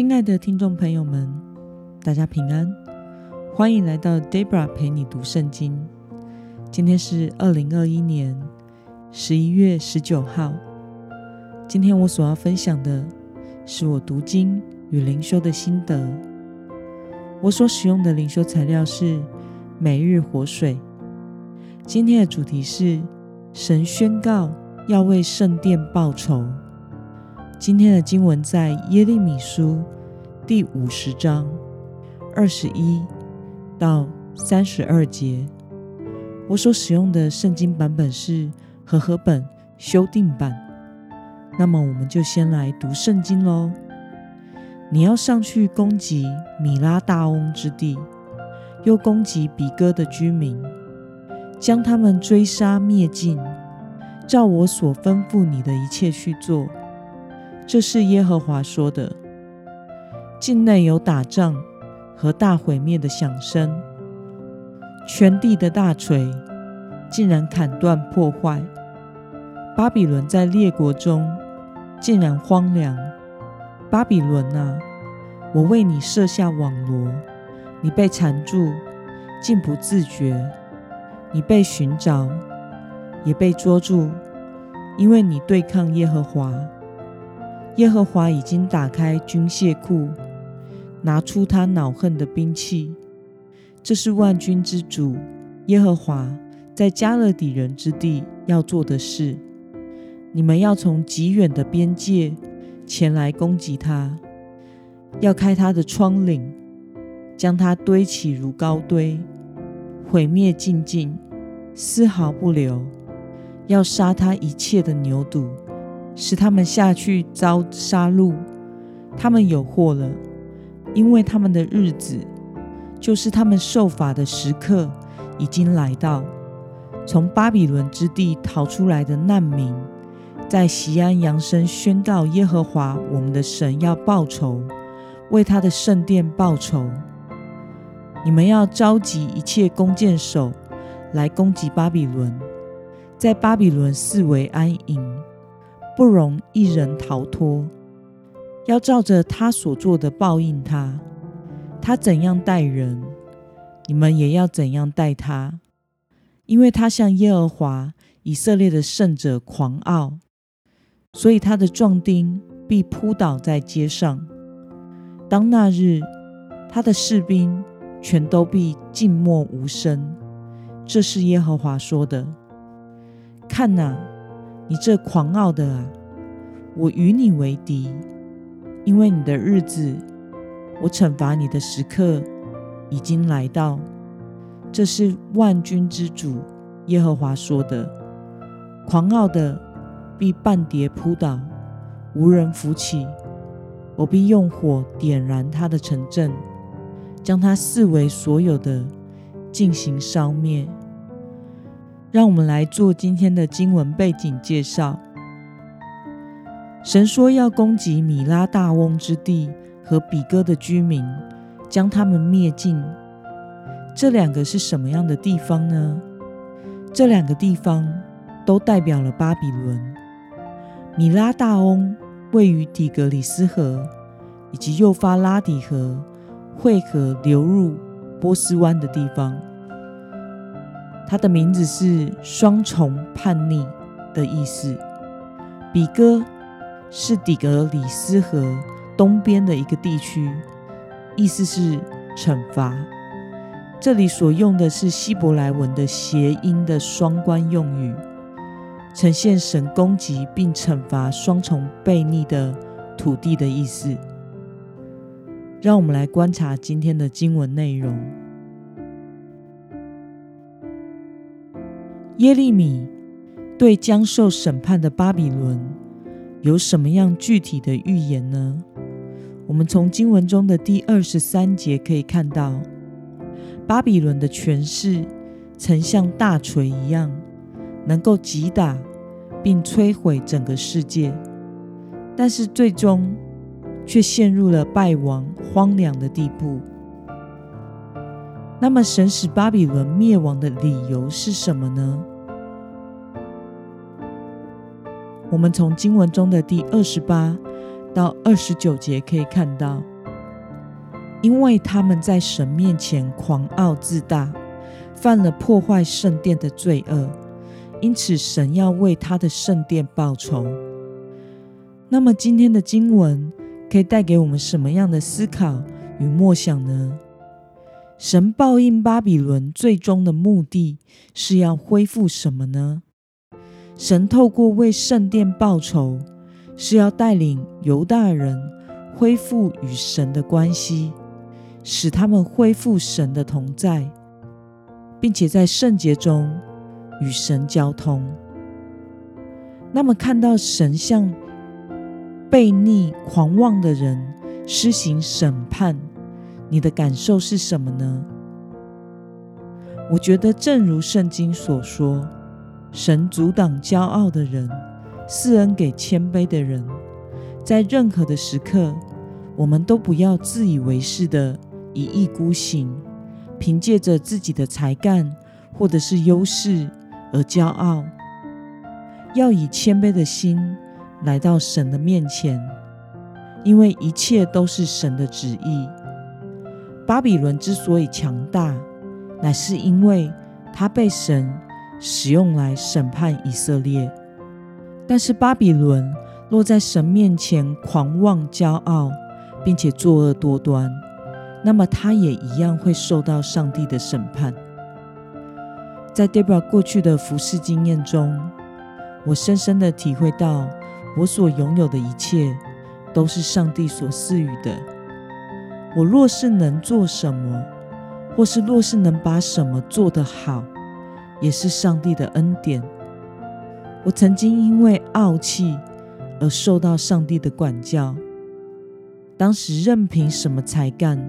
亲爱的听众朋友们，大家平安，欢迎来到 Debra 陪你读圣经。今天是二零二一年十一月十九号。今天我所要分享的是我读经与灵修的心得。我所使用的灵修材料是每日活水。今天的主题是神宣告要为圣殿报仇。今天的经文在耶利米书第五十章二十一到三十二节。我所使用的圣经版本是和合本修订版。那么，我们就先来读圣经喽。你要上去攻击米拉大翁之地，又攻击比哥的居民，将他们追杀灭尽，照我所吩咐你的一切去做。这是耶和华说的。境内有打仗和大毁灭的响声，全地的大锤竟然砍断破坏。巴比伦在列国中竟然荒凉。巴比伦啊，我为你设下网罗，你被缠住，竟不自觉；你被寻找，也被捉住，因为你对抗耶和华。耶和华已经打开军械库，拿出他恼恨的兵器。这是万军之主耶和华在迦勒底人之地要做的事。你们要从极远的边界前来攻击他，要开他的窗棂，将他堆起如高堆，毁灭净尽，丝毫不留。要杀他一切的牛犊。使他们下去遭杀戮，他们有祸了，因为他们的日子，就是他们受罚的时刻，已经来到。从巴比伦之地逃出来的难民，在西安扬声宣告耶和华我们的神要报仇，为他的圣殿报仇。你们要召集一切弓箭手来攻击巴比伦，在巴比伦四围安营。不容一人逃脱，要照着他所做的报应他。他怎样待人，你们也要怎样待他，因为他向耶和华以色列的圣者狂傲，所以他的壮丁必扑倒在街上。当那日，他的士兵全都必静默无声。这是耶和华说的。看哪！你这狂傲的啊，我与你为敌，因为你的日子，我惩罚你的时刻已经来到。这是万军之主耶和华说的。狂傲的必半跌扑倒，无人扶起。我必用火点燃他的城镇，将他四围所有的进行烧灭。让我们来做今天的经文背景介绍。神说要攻击米拉大翁之地和比哥的居民，将他们灭尽。这两个是什么样的地方呢？这两个地方都代表了巴比伦。米拉大翁位于底格里斯河以及幼发拉底河汇合流入波斯湾的地方。它的名字是双重叛逆的意思。比哥是底格里斯河东边的一个地区，意思是惩罚。这里所用的是希伯来文的谐音的双关用语，呈现神攻击并惩罚双重悖逆的土地的意思。让我们来观察今天的经文内容。耶利米对将受审判的巴比伦有什么样具体的预言呢？我们从经文中的第二十三节可以看到，巴比伦的权势曾像大锤一样，能够击打并摧毁整个世界，但是最终却陷入了败亡、荒凉的地步。那么，神使巴比伦灭亡的理由是什么呢？我们从经文中的第二十八到二十九节可以看到，因为他们在神面前狂傲自大，犯了破坏圣殿的罪恶，因此神要为他的圣殿报仇。那么今天的经文可以带给我们什么样的思考与默想呢？神报应巴比伦最终的目的是要恢复什么呢？神透过为圣殿报仇，是要带领犹大人恢复与神的关系，使他们恢复神的同在，并且在圣洁中与神交通。那么，看到神向悖逆狂妄的人施行审判。你的感受是什么呢？我觉得，正如圣经所说，神阻挡骄傲的人，赐恩给谦卑的人。在任何的时刻，我们都不要自以为是的一意孤行，凭借着自己的才干或者是优势而骄傲。要以谦卑的心来到神的面前，因为一切都是神的旨意。巴比伦之所以强大，乃是因为他被神使用来审判以色列。但是巴比伦落在神面前狂妄骄傲，并且作恶多端，那么他也一样会受到上帝的审判。在 Deborah 过去的服事经验中，我深深的体会到，我所拥有的一切都是上帝所赐予的。我若是能做什么，或是若是能把什么做得好，也是上帝的恩典。我曾经因为傲气而受到上帝的管教，当时任凭什么才干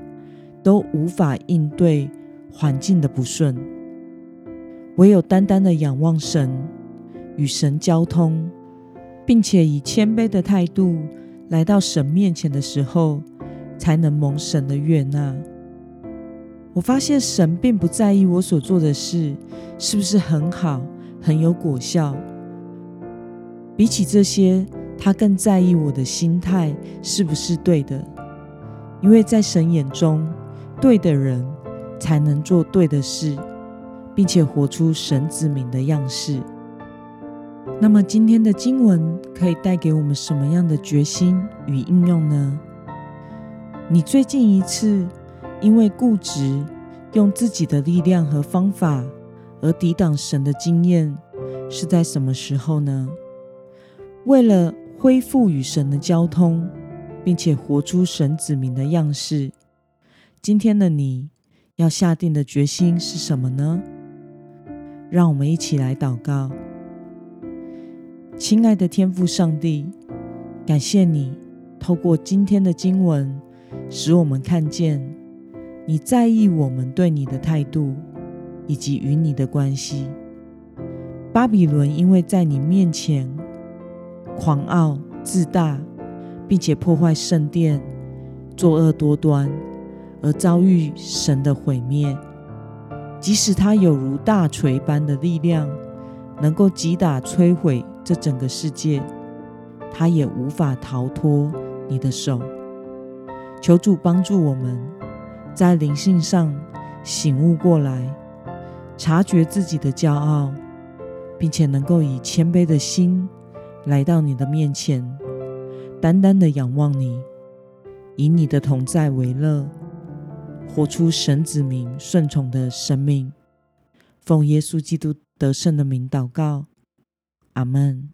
都无法应对环境的不顺，唯有单单的仰望神，与神交通，并且以谦卑的态度来到神面前的时候。才能蒙神的悦纳。我发现神并不在意我所做的事是不是很好、很有果效。比起这些，他更在意我的心态是不是对的。因为在神眼中，对的人才能做对的事，并且活出神子民的样式。那么，今天的经文可以带给我们什么样的决心与应用呢？你最近一次因为固执，用自己的力量和方法而抵挡神的经验，是在什么时候呢？为了恢复与神的交通，并且活出神子民的样式，今天的你要下定的决心是什么呢？让我们一起来祷告。亲爱的天父上帝，感谢你透过今天的经文。使我们看见你在意我们对你的态度，以及与你的关系。巴比伦因为在你面前狂傲自大，并且破坏圣殿，作恶多端，而遭遇神的毁灭。即使他有如大锤般的力量，能够击打摧毁这整个世界，他也无法逃脱你的手。求主帮助我们，在灵性上醒悟过来，察觉自己的骄傲，并且能够以谦卑的心来到你的面前，单单的仰望你，以你的同在为乐，活出神子民顺从的生命。奉耶稣基督得胜的名祷告，阿门。